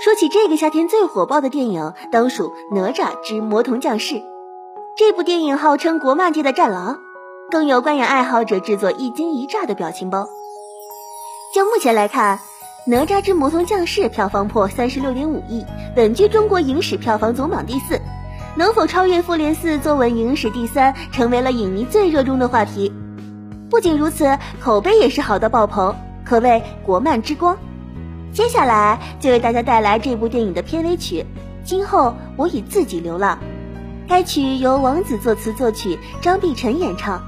说起这个夏天最火爆的电影，当属《哪吒之魔童降世》。这部电影号称国漫界的战狼，更有观影爱好者制作一惊一乍的表情包。就目前来看，《哪吒之魔童降世》票房破三十六点五亿，稳居中国影史票房总榜第四。能否超越《复联四》坐稳影史第三，成为了影迷最热衷的话题。不仅如此，口碑也是好到爆棚，可谓国漫之光。接下来就为大家带来这部电影的片尾曲《今后我已自己流浪》，该曲由王子作词作曲，张碧晨演唱，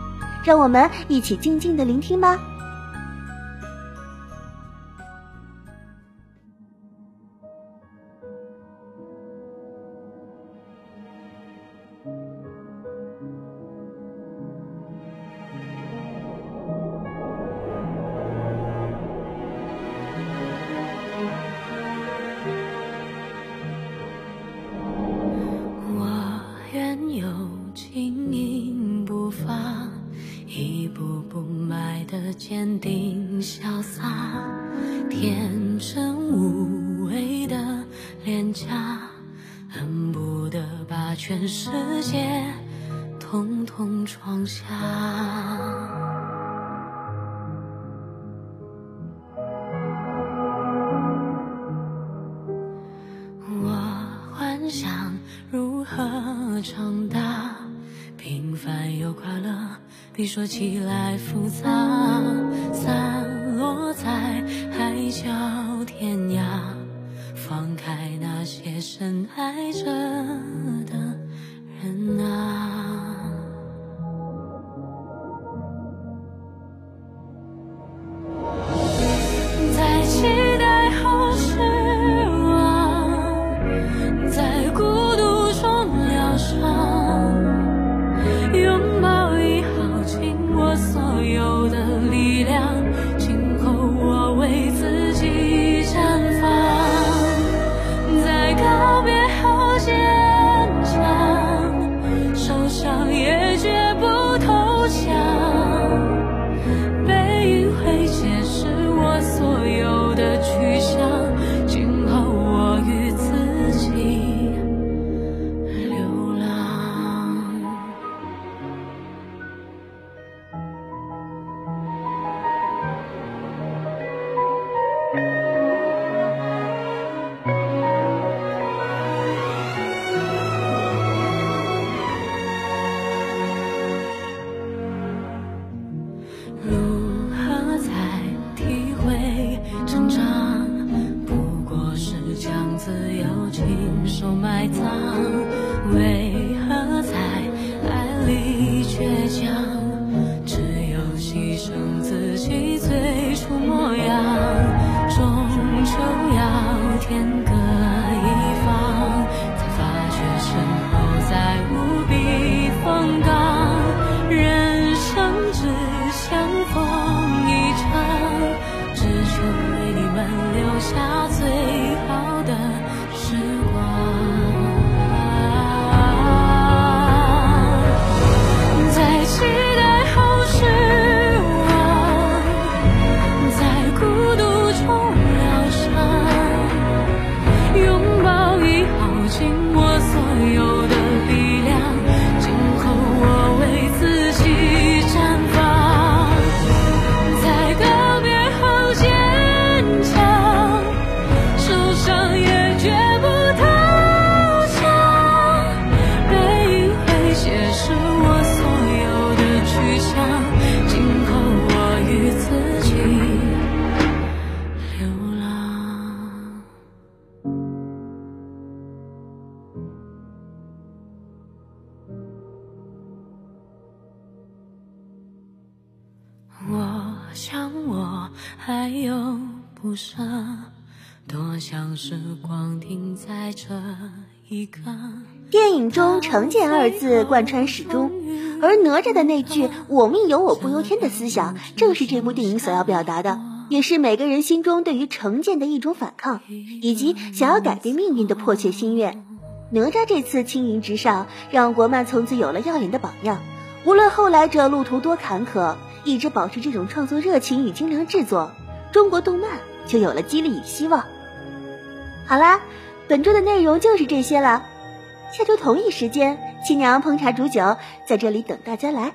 让我们一起静静的聆听吧。步步迈得坚定潇洒，天真无畏的脸颊，恨不得把全世界统统闯下。我幻想如何长大，平凡又快乐。比说起来复杂，散落在海角天涯，放开那些深爱着的人啊，自由亲手埋葬为何在爱里倔强？只有牺牲自己最初模样终究要天还有不舍，多想时光停在这一刻。电影中“成见”二字贯穿始终，而哪吒的那句“我命由我不由天”的思想，正是这部电影所要表达的，也是每个人心中对于成见的一种反抗，以及想要改变命运的迫切心愿。哪吒这次青云直上，让国漫从此有了耀眼的榜样。无论后来者路途多坎坷，一直保持这种创作热情与精良制作，中国动漫就有了激励与希望。好啦，本周的内容就是这些了。下周同一时间，七娘烹茶煮酒在这里等大家来。